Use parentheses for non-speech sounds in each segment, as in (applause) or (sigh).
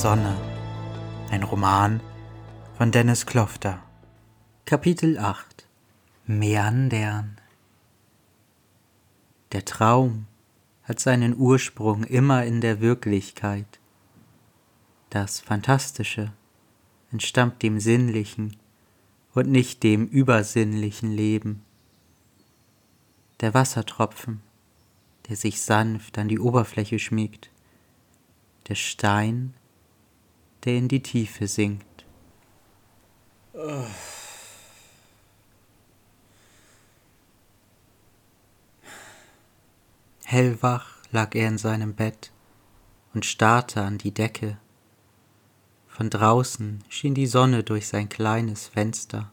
Sonne. Ein Roman von Dennis Klofter. Kapitel 8 Meandern Der Traum hat seinen Ursprung immer in der Wirklichkeit. Das Fantastische entstammt dem Sinnlichen und nicht dem übersinnlichen Leben. Der Wassertropfen, der sich sanft an die Oberfläche schmiegt, der Stein, der in die Tiefe sinkt. Hellwach lag er in seinem Bett und starrte an die Decke. Von draußen schien die Sonne durch sein kleines Fenster.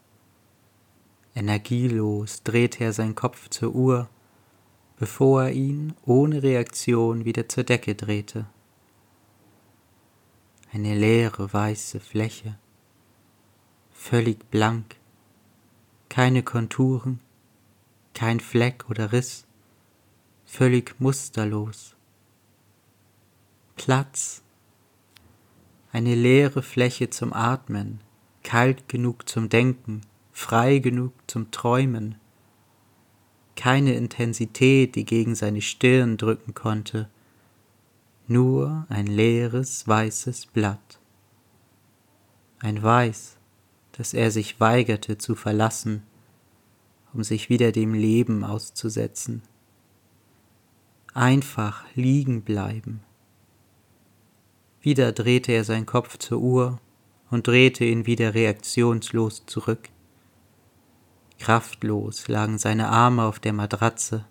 Energielos drehte er seinen Kopf zur Uhr, bevor er ihn ohne Reaktion wieder zur Decke drehte. Eine leere weiße Fläche. Völlig blank, keine Konturen, kein Fleck oder Riss, völlig musterlos. Platz, eine leere Fläche zum Atmen, kalt genug zum Denken, frei genug zum Träumen, keine Intensität, die gegen seine Stirn drücken konnte, nur ein leeres weißes Blatt. Ein Weiß, das er sich weigerte zu verlassen, um sich wieder dem Leben auszusetzen. Einfach liegen bleiben. Wieder drehte er seinen Kopf zur Uhr und drehte ihn wieder reaktionslos zurück. Kraftlos lagen seine Arme auf der Matratze.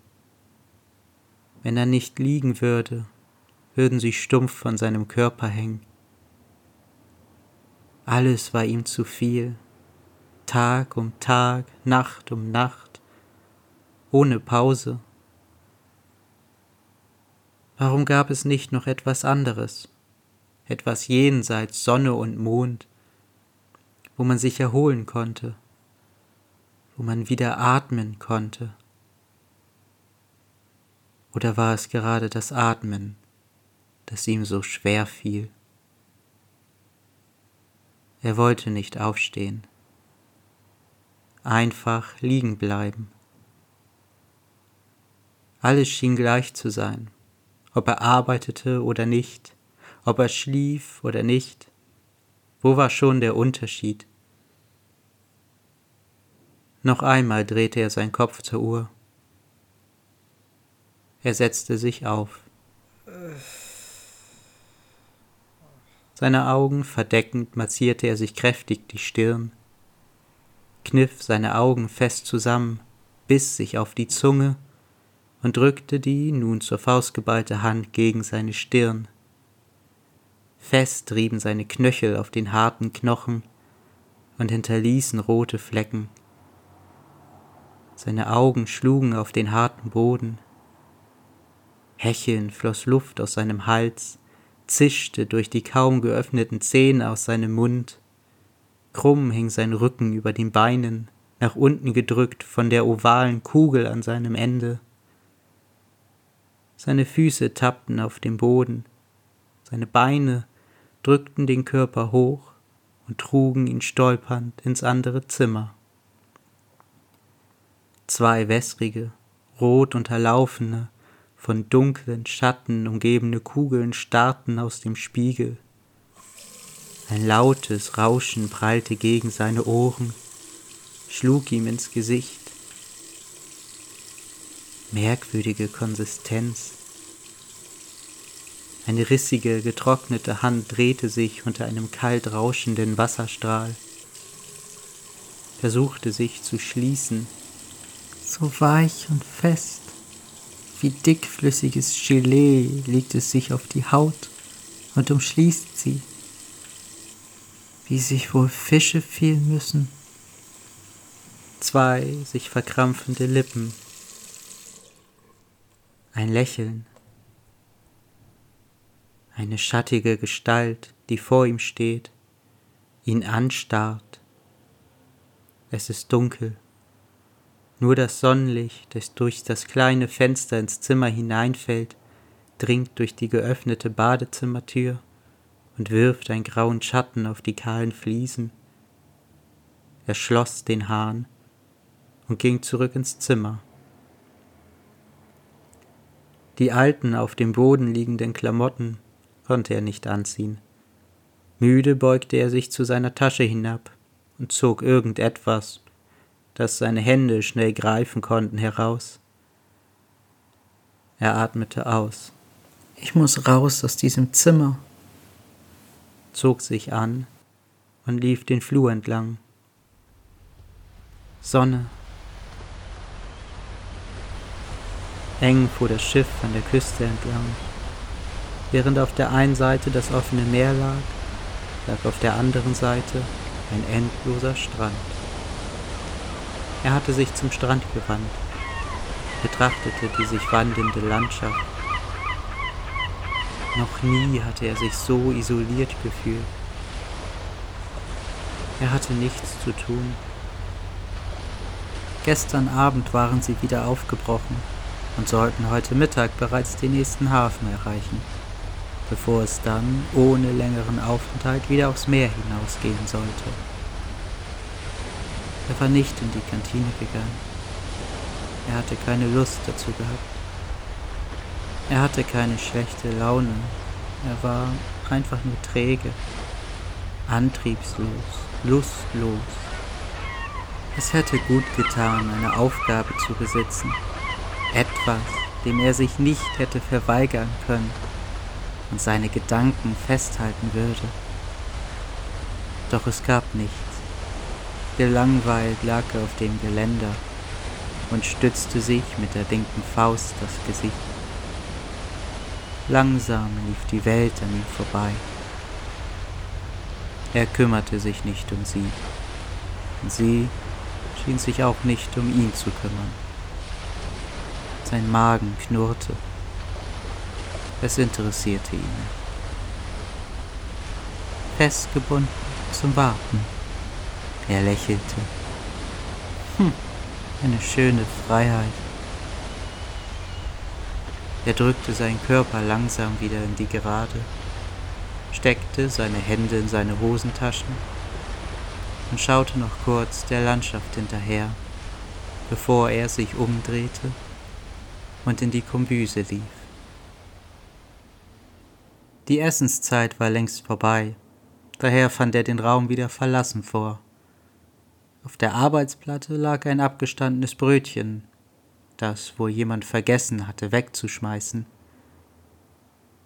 Wenn er nicht liegen würde, würden sie stumpf von seinem Körper hängen. Alles war ihm zu viel, Tag um Tag, Nacht um Nacht, ohne Pause. Warum gab es nicht noch etwas anderes, etwas jenseits Sonne und Mond, wo man sich erholen konnte, wo man wieder atmen konnte? Oder war es gerade das Atmen, das ihm so schwer fiel? Er wollte nicht aufstehen. Einfach liegen bleiben. Alles schien gleich zu sein, ob er arbeitete oder nicht, ob er schlief oder nicht. Wo war schon der Unterschied? Noch einmal drehte er seinen Kopf zur Uhr. Er setzte sich auf. Seine Augen verdeckend massierte er sich kräftig die Stirn, kniff seine Augen fest zusammen, biss sich auf die Zunge und drückte die nun zur Faust geballte Hand gegen seine Stirn. Fest rieben seine Knöchel auf den harten Knochen und hinterließen rote Flecken. Seine Augen schlugen auf den harten Boden. Hechelnd floss Luft aus seinem Hals, zischte durch die kaum geöffneten Zähne aus seinem Mund. Krumm hing sein Rücken über den Beinen, nach unten gedrückt von der ovalen Kugel an seinem Ende. Seine Füße tappten auf dem Boden, seine Beine drückten den Körper hoch und trugen ihn stolpernd ins andere Zimmer. Zwei wässrige, rot unterlaufene, von dunklen Schatten umgebene Kugeln starrten aus dem Spiegel. Ein lautes Rauschen prallte gegen seine Ohren, schlug ihm ins Gesicht. Merkwürdige Konsistenz. Eine rissige, getrocknete Hand drehte sich unter einem kalt rauschenden Wasserstrahl, versuchte sich zu schließen, so weich und fest. Wie dickflüssiges Gelee legt es sich auf die Haut und umschließt sie. Wie sich wohl Fische fühlen müssen. Zwei sich verkrampfende Lippen. Ein Lächeln. Eine schattige Gestalt, die vor ihm steht, ihn anstarrt. Es ist dunkel. Nur das Sonnenlicht, das durch das kleine Fenster ins Zimmer hineinfällt, dringt durch die geöffnete Badezimmertür und wirft einen grauen Schatten auf die kahlen Fliesen. Er schloss den Hahn und ging zurück ins Zimmer. Die alten auf dem Boden liegenden Klamotten konnte er nicht anziehen. Müde beugte er sich zu seiner Tasche hinab und zog irgendetwas, das seine Hände schnell greifen konnten, heraus. Er atmete aus. Ich muss raus aus diesem Zimmer, zog sich an und lief den Flur entlang. Sonne. Eng fuhr das Schiff an der Küste entlang. Während auf der einen Seite das offene Meer lag, lag auf der anderen Seite ein endloser Strand. Er hatte sich zum Strand gewandt, betrachtete die sich wandelnde Landschaft. Noch nie hatte er sich so isoliert gefühlt. Er hatte nichts zu tun. Gestern Abend waren sie wieder aufgebrochen und sollten heute Mittag bereits den nächsten Hafen erreichen bevor es dann ohne längeren Aufenthalt wieder aufs Meer hinausgehen sollte. Er war nicht in die Kantine gegangen. Er hatte keine Lust dazu gehabt. Er hatte keine schlechte Laune. Er war einfach nur träge, antriebslos, lustlos. Es hätte gut getan, eine Aufgabe zu besitzen. Etwas, dem er sich nicht hätte verweigern können und seine Gedanken festhalten würde. Doch es gab nichts. Gelangweilt lag er auf dem Geländer und stützte sich mit der linken Faust das Gesicht. Langsam lief die Welt an ihm vorbei. Er kümmerte sich nicht um sie, und sie schien sich auch nicht um ihn zu kümmern. Sein Magen knurrte es interessierte ihn. Festgebunden zum Warten. Er lächelte. Hm, eine schöne Freiheit. Er drückte seinen Körper langsam wieder in die Gerade, steckte seine Hände in seine Hosentaschen und schaute noch kurz der Landschaft hinterher, bevor er sich umdrehte und in die Kombüse lief. Die Essenszeit war längst vorbei, daher fand er den Raum wieder verlassen vor. Auf der Arbeitsplatte lag ein abgestandenes Brötchen, das wohl jemand vergessen hatte wegzuschmeißen.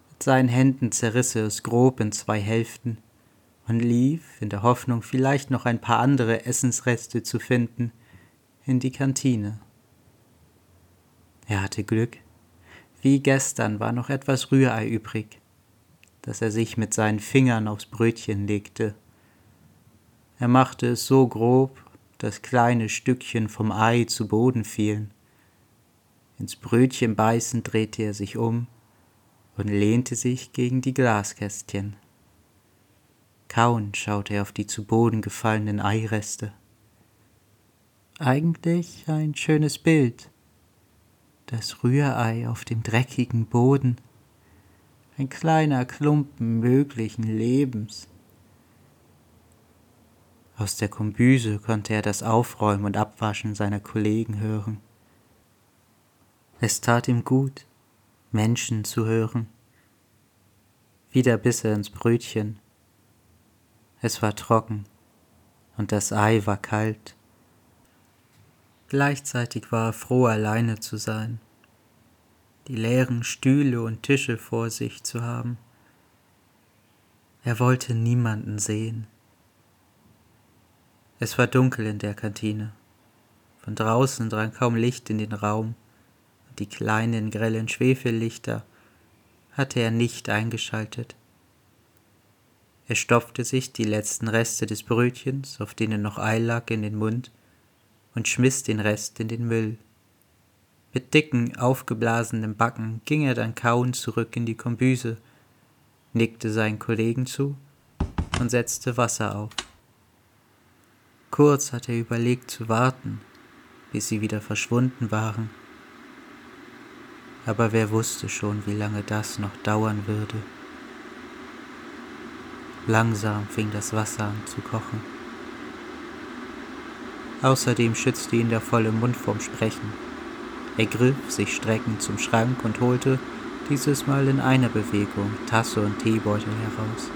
Mit seinen Händen zerriss er es grob in zwei Hälften und lief, in der Hoffnung vielleicht noch ein paar andere Essensreste zu finden, in die Kantine. Er hatte Glück. Wie gestern war noch etwas Rührei übrig das er sich mit seinen Fingern aufs Brötchen legte. Er machte es so grob, dass kleine Stückchen vom Ei zu Boden fielen. Ins Brötchen beißend drehte er sich um und lehnte sich gegen die Glaskästchen. Kauend schaute er auf die zu Boden gefallenen Eireste. Eigentlich ein schönes Bild. Das Rührei auf dem dreckigen Boden ein kleiner Klumpen möglichen Lebens. Aus der Kombüse konnte er das Aufräumen und Abwaschen seiner Kollegen hören. Es tat ihm gut, Menschen zu hören. Wieder biss er ins Brötchen. Es war trocken und das Ei war kalt. Gleichzeitig war er froh, alleine zu sein die leeren Stühle und Tische vor sich zu haben. Er wollte niemanden sehen. Es war dunkel in der Kantine. Von draußen drang kaum Licht in den Raum, und die kleinen grellen Schwefellichter hatte er nicht eingeschaltet. Er stopfte sich die letzten Reste des Brötchens, auf denen noch Ei lag, in den Mund und schmiss den Rest in den Müll. Mit dicken, aufgeblasenen Backen ging er dann kauend zurück in die Kombüse, nickte seinen Kollegen zu und setzte Wasser auf. Kurz hatte er überlegt zu warten, bis sie wieder verschwunden waren. Aber wer wusste schon, wie lange das noch dauern würde. Langsam fing das Wasser an zu kochen. Außerdem schützte ihn der volle Mund vom Sprechen. Er griff sich streckend zum Schrank und holte, dieses Mal in einer Bewegung, Tasse und Teebeutel heraus.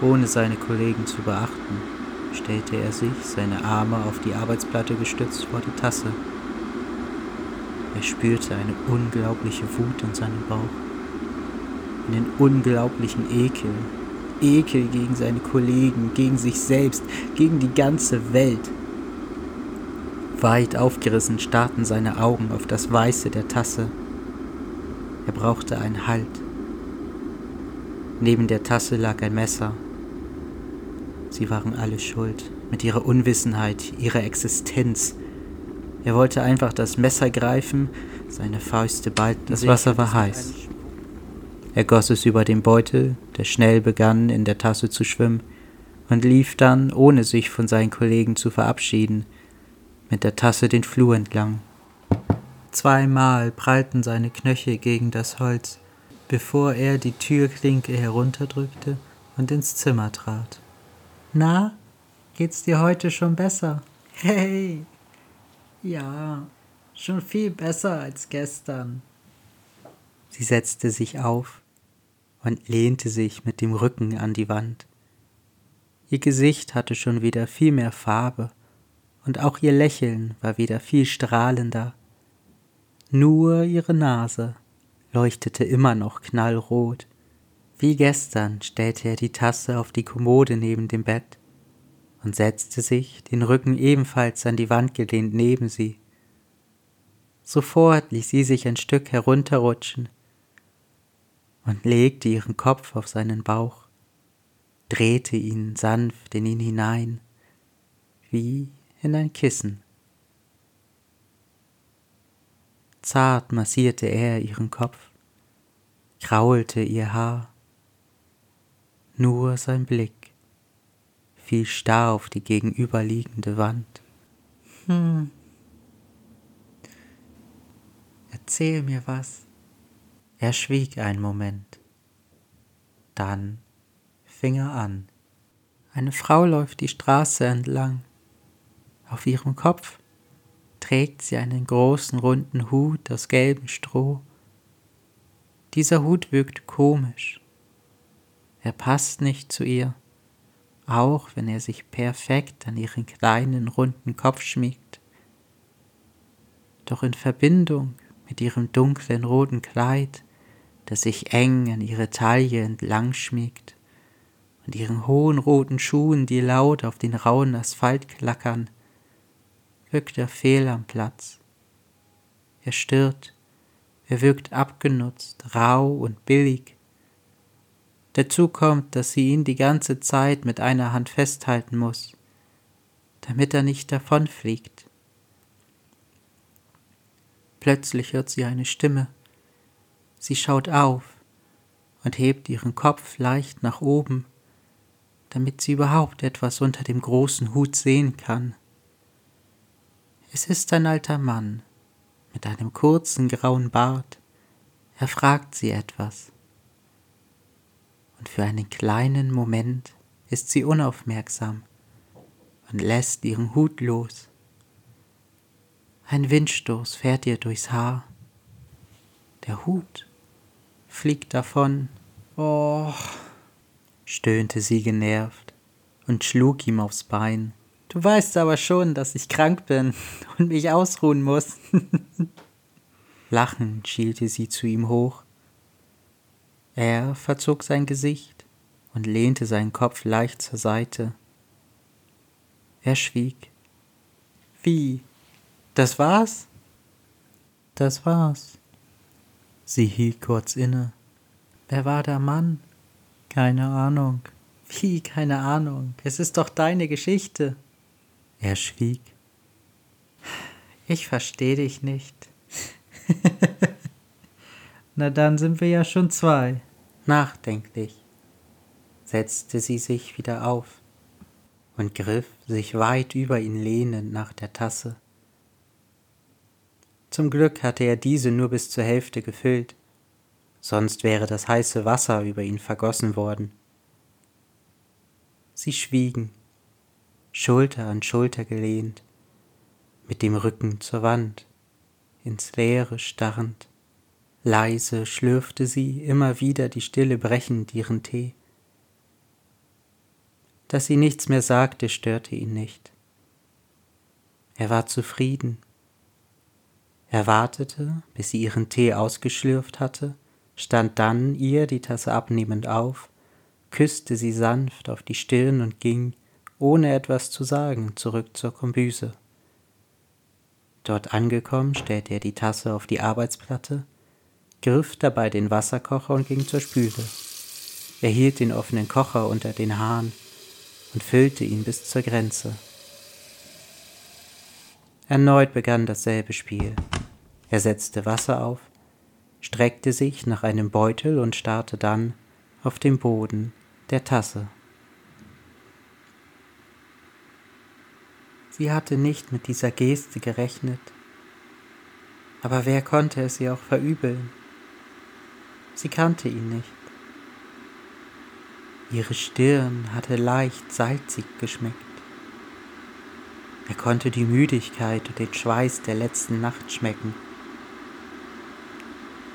Ohne seine Kollegen zu beachten, stellte er sich, seine Arme auf die Arbeitsplatte gestützt, vor die Tasse. Er spürte eine unglaubliche Wut in seinem Bauch, einen unglaublichen Ekel, Ekel gegen seine Kollegen, gegen sich selbst, gegen die ganze Welt. Weit aufgerissen starrten seine Augen auf das Weiße der Tasse. Er brauchte einen Halt. Neben der Tasse lag ein Messer. Sie waren alle schuld, mit ihrer Unwissenheit, ihrer Existenz. Er wollte einfach das Messer greifen, seine Fäuste ballten. Das Wasser war heiß. Er goss es über den Beutel, der schnell begann, in der Tasse zu schwimmen, und lief dann, ohne sich von seinen Kollegen zu verabschieden, mit der Tasse den Flur entlang. Zweimal prallten seine Knöchel gegen das Holz, bevor er die Türklinke herunterdrückte und ins Zimmer trat. Na, geht's dir heute schon besser? Hey! Ja, schon viel besser als gestern. Sie setzte sich auf und lehnte sich mit dem Rücken an die Wand. Ihr Gesicht hatte schon wieder viel mehr Farbe, und auch ihr Lächeln war wieder viel strahlender. Nur ihre Nase leuchtete immer noch knallrot. Wie gestern stellte er die Tasse auf die Kommode neben dem Bett und setzte sich, den Rücken ebenfalls an die Wand gelehnt neben sie. Sofort ließ sie sich ein Stück herunterrutschen und legte ihren Kopf auf seinen Bauch, drehte ihn sanft in ihn hinein, wie in ein Kissen. Zart massierte er ihren Kopf, kraulte ihr Haar. Nur sein Blick fiel starr auf die gegenüberliegende Wand. Hm. Erzähl mir was. Er schwieg einen Moment. Dann fing er an. Eine Frau läuft die Straße entlang. Auf ihrem Kopf trägt sie einen großen runden Hut aus gelbem Stroh. Dieser Hut wirkt komisch. Er passt nicht zu ihr, auch wenn er sich perfekt an ihren kleinen runden Kopf schmiegt. Doch in Verbindung mit ihrem dunklen roten Kleid das sich eng an ihre Taille entlang schmiegt, und ihren hohen roten Schuhen, die laut auf den rauen Asphalt klackern, wirkt er fehl am Platz. Er stört, er wirkt abgenutzt, rau und billig. Dazu kommt, dass sie ihn die ganze Zeit mit einer Hand festhalten muss, damit er nicht davonfliegt. Plötzlich hört sie eine Stimme. Sie schaut auf und hebt ihren Kopf leicht nach oben, damit sie überhaupt etwas unter dem großen Hut sehen kann. Es ist ein alter Mann mit einem kurzen grauen Bart. Er fragt sie etwas. Und für einen kleinen Moment ist sie unaufmerksam und lässt ihren Hut los. Ein Windstoß fährt ihr durchs Haar. Der Hut fliegt davon. Oh, stöhnte sie genervt und schlug ihm aufs Bein. Du weißt aber schon, dass ich krank bin und mich ausruhen muss. (laughs) Lachend schielte sie zu ihm hoch. Er verzog sein Gesicht und lehnte seinen Kopf leicht zur Seite. Er schwieg. Wie? Das war's? Das war's. Sie hielt kurz inne. Wer war der Mann? Keine Ahnung. Wie, keine Ahnung. Es ist doch deine Geschichte. Er schwieg. Ich verstehe dich nicht. (laughs) Na dann sind wir ja schon zwei. Nachdenklich setzte sie sich wieder auf und griff sich weit über ihn lehnend nach der Tasse. Zum Glück hatte er diese nur bis zur Hälfte gefüllt, sonst wäre das heiße Wasser über ihn vergossen worden. Sie schwiegen, Schulter an Schulter gelehnt, mit dem Rücken zur Wand, ins Leere starrend. Leise schlürfte sie immer wieder die Stille brechend ihren Tee. Dass sie nichts mehr sagte, störte ihn nicht. Er war zufrieden. Er wartete, bis sie ihren Tee ausgeschlürft hatte, stand dann ihr die Tasse abnehmend auf, küsste sie sanft auf die Stirn und ging, ohne etwas zu sagen, zurück zur Kombüse. Dort angekommen, stellte er die Tasse auf die Arbeitsplatte, griff dabei den Wasserkocher und ging zur Spüle. Er hielt den offenen Kocher unter den Hahn und füllte ihn bis zur Grenze. Erneut begann dasselbe Spiel. Er setzte Wasser auf, streckte sich nach einem Beutel und starrte dann auf den Boden der Tasse. Sie hatte nicht mit dieser Geste gerechnet, aber wer konnte es ihr auch verübeln? Sie kannte ihn nicht. Ihre Stirn hatte leicht salzig geschmeckt. Er konnte die Müdigkeit und den Schweiß der letzten Nacht schmecken.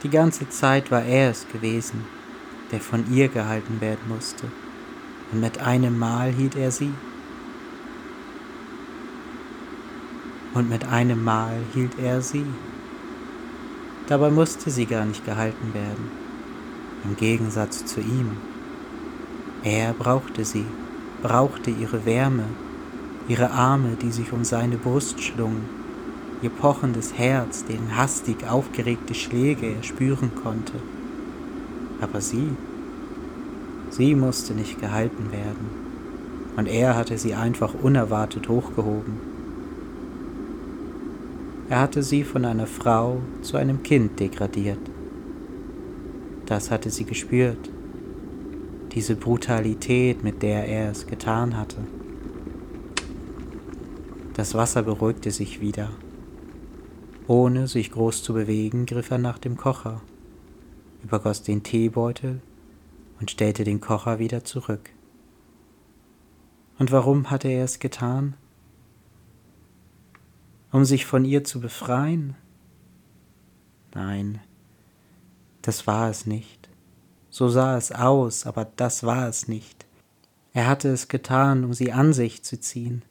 Die ganze Zeit war er es gewesen, der von ihr gehalten werden musste, und mit einem Mal hielt er sie. Und mit einem Mal hielt er sie. Dabei musste sie gar nicht gehalten werden, im Gegensatz zu ihm. Er brauchte sie, brauchte ihre Wärme, ihre Arme, die sich um seine Brust schlungen, ihr pochendes Herz, deren hastig aufgeregte Schläge er spüren konnte. Aber sie, sie musste nicht gehalten werden, und er hatte sie einfach unerwartet hochgehoben. Er hatte sie von einer Frau zu einem Kind degradiert. Das hatte sie gespürt, diese Brutalität, mit der er es getan hatte. Das Wasser beruhigte sich wieder. Ohne sich groß zu bewegen, griff er nach dem Kocher, übergoss den Teebeutel und stellte den Kocher wieder zurück. Und warum hatte er es getan? Um sich von ihr zu befreien? Nein, das war es nicht. So sah es aus, aber das war es nicht. Er hatte es getan, um sie an sich zu ziehen,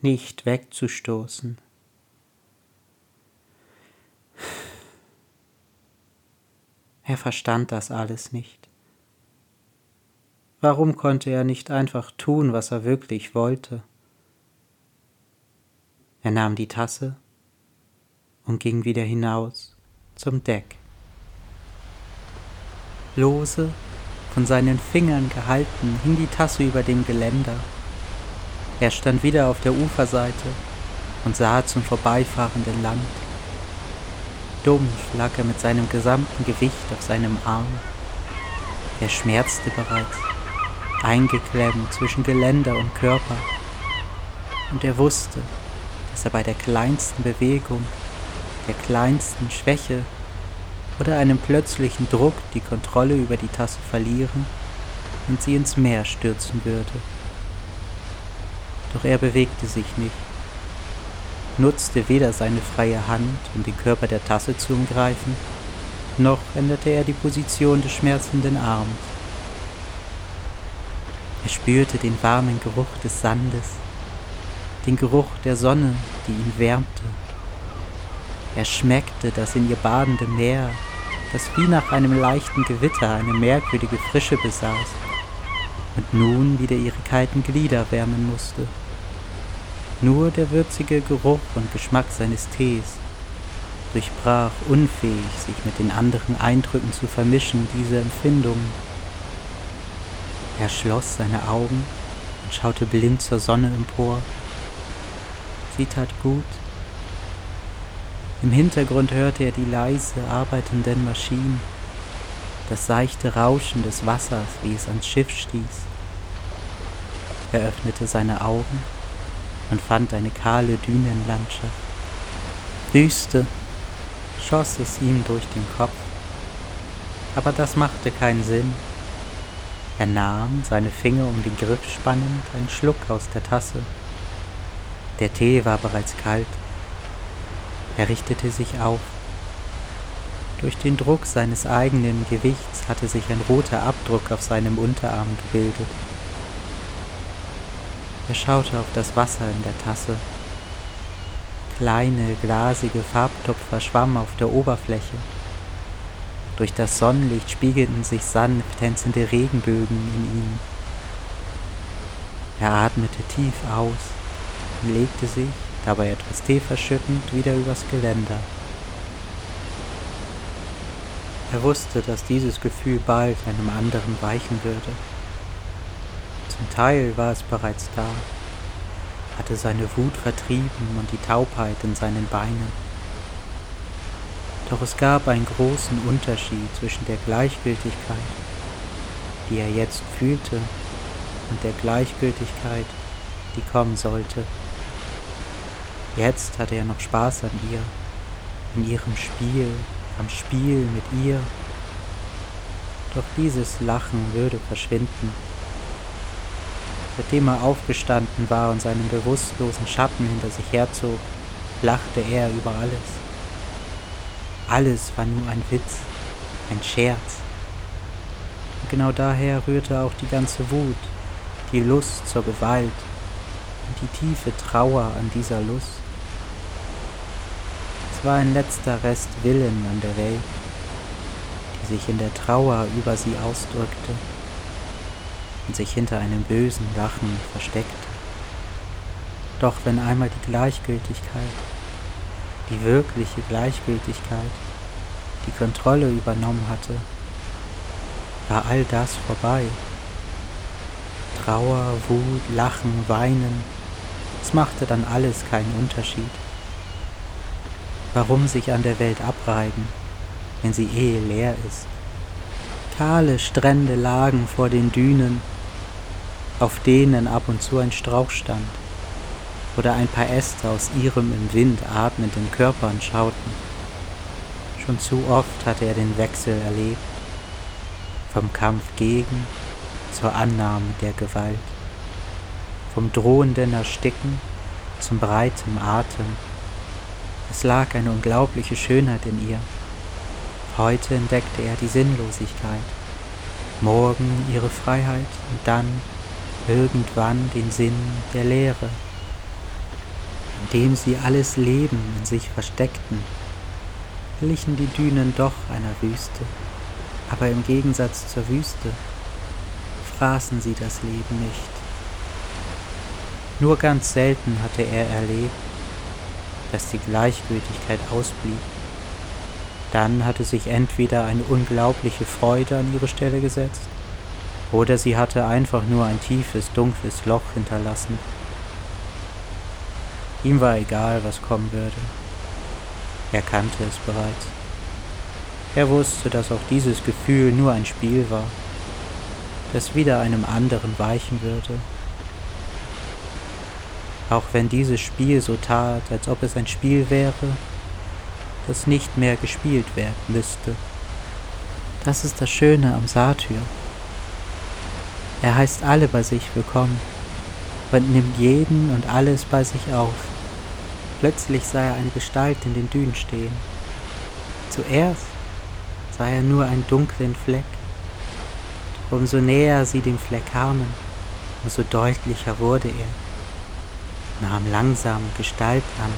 nicht wegzustoßen. Er verstand das alles nicht. Warum konnte er nicht einfach tun, was er wirklich wollte? Er nahm die Tasse und ging wieder hinaus zum Deck lose, von seinen Fingern gehalten, hing die Tasse über dem Geländer. Er stand wieder auf der Uferseite und sah zum vorbeifahrenden Land. Dumpf lag er mit seinem gesamten Gewicht auf seinem Arm. Er schmerzte bereits, eingeklemmt zwischen Geländer und Körper. Und er wusste, dass er bei der kleinsten Bewegung, der kleinsten Schwäche oder einem plötzlichen Druck die Kontrolle über die Tasse verlieren und sie ins Meer stürzen würde. Doch er bewegte sich nicht, nutzte weder seine freie Hand, um den Körper der Tasse zu umgreifen, noch änderte er die Position des schmerzenden Arms. Er spürte den warmen Geruch des Sandes, den Geruch der Sonne, die ihn wärmte. Er schmeckte das in ihr badende Meer das wie nach einem leichten Gewitter eine merkwürdige Frische besaß und nun wieder ihre kalten Glieder wärmen musste. Nur der würzige Geruch und Geschmack seines Tees durchbrach unfähig, sich mit den anderen Eindrücken zu vermischen, diese Empfindungen. Er schloss seine Augen und schaute blind zur Sonne empor. Sie tat gut, im Hintergrund hörte er die leise arbeitenden Maschinen, das seichte Rauschen des Wassers, wie es ans Schiff stieß. Er öffnete seine Augen und fand eine kahle Dünenlandschaft. Wüste schoss es ihm durch den Kopf, aber das machte keinen Sinn. Er nahm, seine Finger um den Griff spannend, einen Schluck aus der Tasse. Der Tee war bereits kalt. Er richtete sich auf. Durch den Druck seines eigenen Gewichts hatte sich ein roter Abdruck auf seinem Unterarm gebildet. Er schaute auf das Wasser in der Tasse. Kleine, glasige Farbtupfer schwammen auf der Oberfläche. Durch das Sonnenlicht spiegelten sich sanft tänzende Regenbögen in ihm. Er atmete tief aus und legte sich, dabei etwas Tee verschüttend, wieder übers Geländer. Er wusste, dass dieses Gefühl bald einem anderen weichen würde. Zum Teil war es bereits da, hatte seine Wut vertrieben und die Taubheit in seinen Beinen. Doch es gab einen großen Unterschied zwischen der Gleichgültigkeit, die er jetzt fühlte, und der Gleichgültigkeit, die kommen sollte. Jetzt hatte er noch Spaß an ihr, in ihrem Spiel, am Spiel mit ihr. Doch dieses Lachen würde verschwinden. Seitdem er aufgestanden war und seinen bewusstlosen Schatten hinter sich herzog, lachte er über alles. Alles war nur ein Witz, ein Scherz. Und genau daher rührte auch die ganze Wut, die Lust zur Gewalt und die tiefe Trauer an dieser Lust. War ein letzter Rest Willen an der Welt, die sich in der Trauer über sie ausdrückte und sich hinter einem bösen Lachen versteckte. Doch wenn einmal die Gleichgültigkeit die wirkliche Gleichgültigkeit die Kontrolle übernommen hatte, war all das vorbei. Trauer, Wut, Lachen, Weinen, es machte dann alles keinen Unterschied. Warum sich an der Welt abreiben, wenn sie eh leer ist? Kahle Strände lagen vor den Dünen, auf denen ab und zu ein Strauch stand oder ein paar Äste aus ihrem im Wind atmenden Körpern schauten. Schon zu oft hatte er den Wechsel erlebt, vom Kampf gegen zur Annahme der Gewalt, vom drohenden Ersticken zum breiten Atem. Es lag eine unglaubliche Schönheit in ihr. Heute entdeckte er die Sinnlosigkeit, morgen ihre Freiheit und dann irgendwann den Sinn der Leere indem sie alles Leben in sich versteckten, glichen die Dünen doch einer Wüste, aber im Gegensatz zur Wüste fraßen sie das Leben nicht. Nur ganz selten hatte er erlebt, dass die Gleichgültigkeit ausblieb. Dann hatte sich entweder eine unglaubliche Freude an ihre Stelle gesetzt, oder sie hatte einfach nur ein tiefes, dunkles Loch hinterlassen, Ihm war egal, was kommen würde. Er kannte es bereits. Er wusste, dass auch dieses Gefühl nur ein Spiel war, das wieder einem anderen weichen würde. Auch wenn dieses Spiel so tat, als ob es ein Spiel wäre, das nicht mehr gespielt werden müsste. Das ist das Schöne am Satyr. Er heißt alle bei sich willkommen und nimmt jeden und alles bei sich auf. Plötzlich sah er eine Gestalt in den Dünen stehen. Zuerst sah er nur einen dunklen Fleck. Umso näher sie dem Fleck kamen, umso deutlicher wurde er, nahm langsam Gestalt an.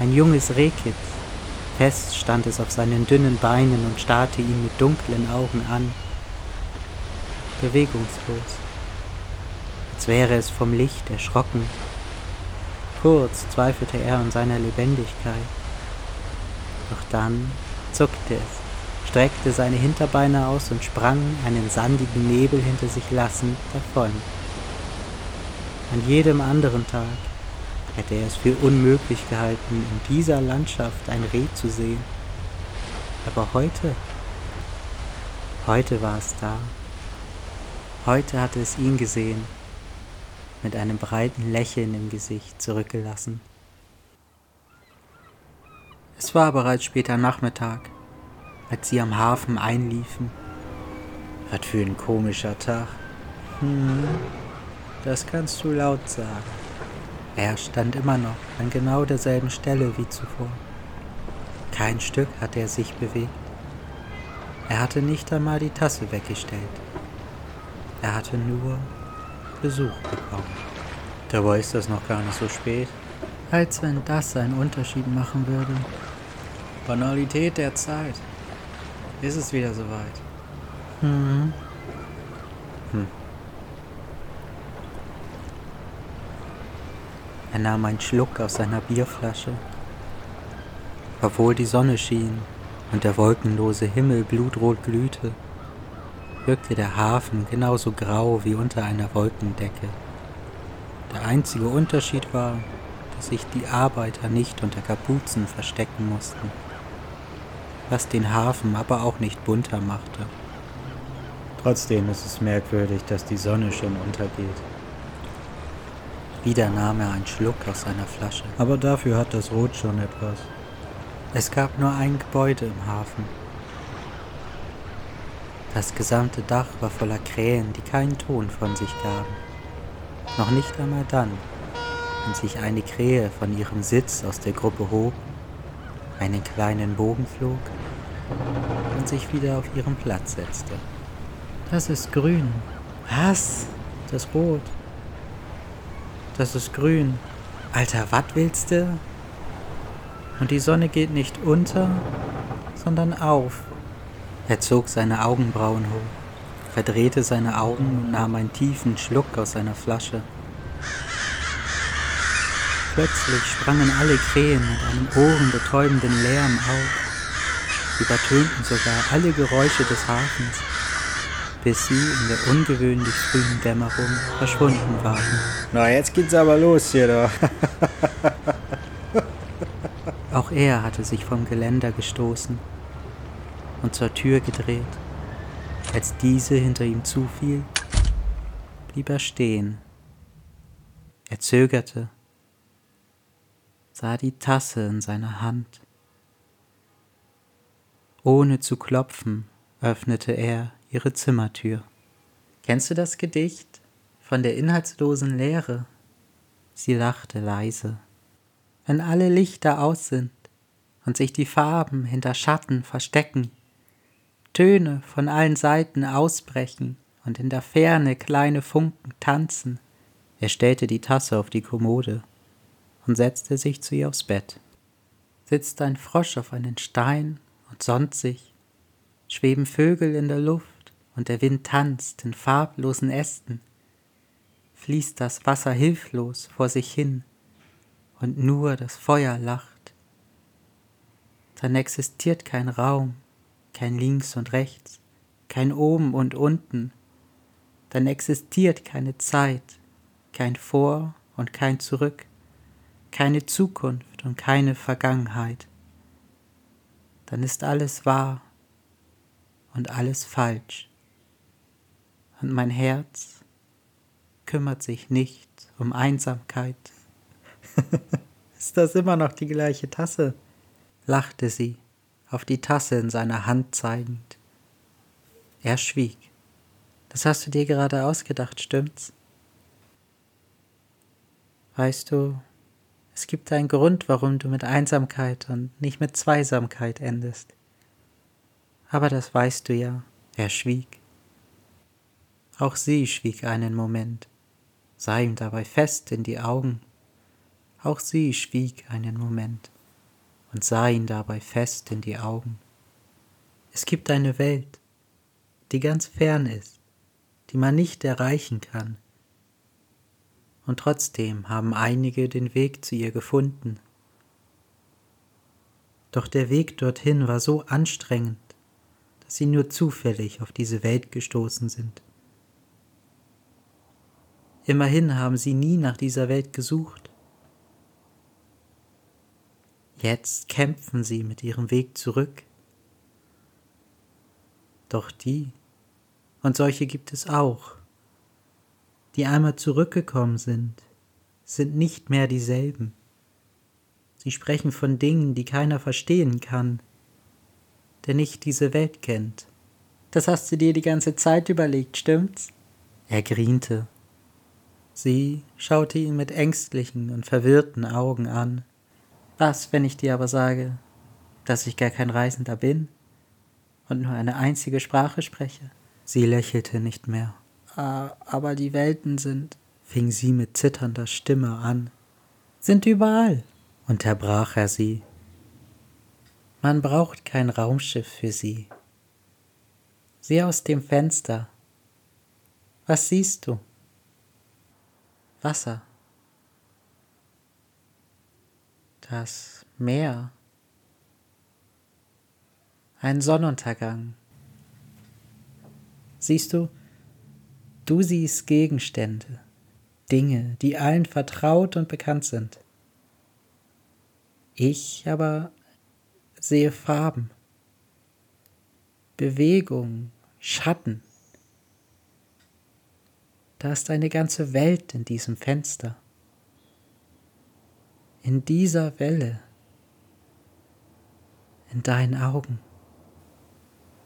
Ein junges Rehkitz, fest stand es auf seinen dünnen Beinen und starrte ihn mit dunklen Augen an, bewegungslos als wäre es vom Licht erschrocken. Kurz zweifelte er an seiner Lebendigkeit. Doch dann zuckte es, streckte seine Hinterbeine aus und sprang, einen sandigen Nebel hinter sich lassend, davon. An jedem anderen Tag hätte er es für unmöglich gehalten, in dieser Landschaft ein Reh zu sehen. Aber heute, heute war es da. Heute hatte es ihn gesehen mit einem breiten Lächeln im Gesicht zurückgelassen. Es war bereits später Nachmittag, als sie am Hafen einliefen. Was für ein komischer Tag. Hm, das kannst du laut sagen. Er stand immer noch an genau derselben Stelle wie zuvor. Kein Stück hatte er sich bewegt. Er hatte nicht einmal die Tasse weggestellt. Er hatte nur Besuch bekommen. Dabei ist das noch gar nicht so spät. Als wenn das einen Unterschied machen würde. Banalität der Zeit. Ist es wieder soweit? Hm. Hm. Er nahm einen Schluck aus seiner Bierflasche. Obwohl die Sonne schien und der wolkenlose Himmel blutrot glühte, wirkte der Hafen genauso grau wie unter einer Wolkendecke. Der einzige Unterschied war, dass sich die Arbeiter nicht unter Kapuzen verstecken mussten, was den Hafen aber auch nicht bunter machte. Trotzdem ist es merkwürdig, dass die Sonne schon untergeht. Wieder nahm er einen Schluck aus seiner Flasche. Aber dafür hat das Rot schon etwas. Es gab nur ein Gebäude im Hafen. Das gesamte Dach war voller Krähen, die keinen Ton von sich gaben. Noch nicht einmal dann, wenn sich eine Krähe von ihrem Sitz aus der Gruppe hob, einen kleinen Bogen flog und sich wieder auf ihren Platz setzte. Das ist grün. Was? Das rot. Das ist grün. Alter, was willst du? Und die Sonne geht nicht unter, sondern auf. Er zog seine Augenbrauen hoch, verdrehte seine Augen und nahm einen tiefen Schluck aus seiner Flasche. Plötzlich sprangen alle Krähen mit einem ohrenbetäubenden Lärm auf, übertönten sogar alle Geräusche des Hafens bis sie in der ungewöhnlich frühen Dämmerung verschwunden waren. Na, jetzt geht's aber los hier da. (laughs) Auch er hatte sich vom Geländer gestoßen und zur Tür gedreht. Als diese hinter ihm zufiel, blieb er stehen. Er zögerte, sah die Tasse in seiner Hand. Ohne zu klopfen, öffnete er ihre Zimmertür. Kennst du das Gedicht von der inhaltslosen Leere? Sie lachte leise. Wenn alle Lichter aus sind und sich die Farben hinter Schatten verstecken, Töne von allen Seiten ausbrechen und in der Ferne kleine Funken tanzen. Er stellte die Tasse auf die Kommode und setzte sich zu ihr aufs Bett. Sitzt ein Frosch auf einen Stein und sonnt sich, schweben Vögel in der Luft, und der Wind tanzt in farblosen Ästen, fließt das Wasser hilflos vor sich hin und nur das Feuer lacht. Dann existiert kein Raum, kein Links und Rechts, kein Oben und Unten, dann existiert keine Zeit, kein Vor und kein Zurück, keine Zukunft und keine Vergangenheit. Dann ist alles wahr und alles falsch und mein Herz kümmert sich nicht um Einsamkeit. (laughs) Ist das immer noch die gleiche Tasse? lachte sie, auf die Tasse in seiner Hand zeigend. Er schwieg. Das hast du dir gerade ausgedacht, stimmt's? Weißt du, es gibt einen Grund, warum du mit Einsamkeit und nicht mit Zweisamkeit endest. Aber das weißt du ja. Er schwieg. Auch sie schwieg einen Moment, sah ihm dabei fest in die Augen. Auch sie schwieg einen Moment und sah ihn dabei fest in die Augen. Es gibt eine Welt, die ganz fern ist, die man nicht erreichen kann. Und trotzdem haben einige den Weg zu ihr gefunden. Doch der Weg dorthin war so anstrengend, dass sie nur zufällig auf diese Welt gestoßen sind. Immerhin haben sie nie nach dieser Welt gesucht. Jetzt kämpfen sie mit ihrem Weg zurück. Doch die, und solche gibt es auch, die einmal zurückgekommen sind, sind nicht mehr dieselben. Sie sprechen von Dingen, die keiner verstehen kann, der nicht diese Welt kennt, Das hast du dir die ganze Zeit überlegt, stimmt's? Er griente. Sie schaute ihn mit ängstlichen und verwirrten Augen an. Was, wenn ich dir aber sage, dass ich gar kein Reisender bin und nur eine einzige Sprache spreche? Sie lächelte nicht mehr. Ah, aber die Welten sind, fing sie mit zitternder Stimme an, sind überall, unterbrach er sie. Man braucht kein Raumschiff für sie. Sieh aus dem Fenster. Was siehst du? Wasser. Das Meer. Ein Sonnenuntergang. Siehst du, du siehst Gegenstände, Dinge, die allen vertraut und bekannt sind. Ich aber sehe Farben, Bewegung, Schatten. Da ist eine ganze Welt in diesem Fenster. In dieser Welle. In deinen Augen.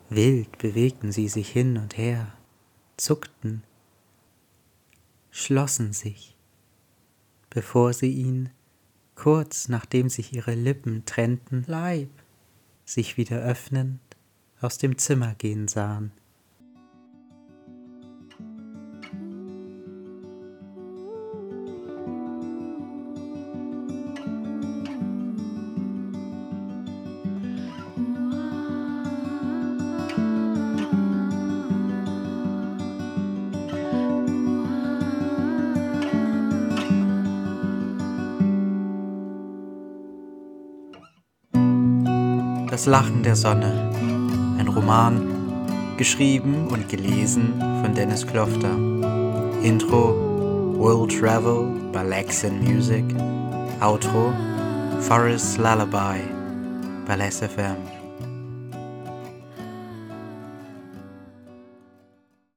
Wild bewegten sie sich hin und her, zuckten, schlossen sich, bevor sie ihn, kurz nachdem sich ihre Lippen trennten, Leib, sich wieder öffnend, aus dem Zimmer gehen sahen. Das Lachen der Sonne. Ein Roman, geschrieben und gelesen von Dennis Klofter. Intro World Travel by Lexan Music. Outro Forest Lullaby by Les FM.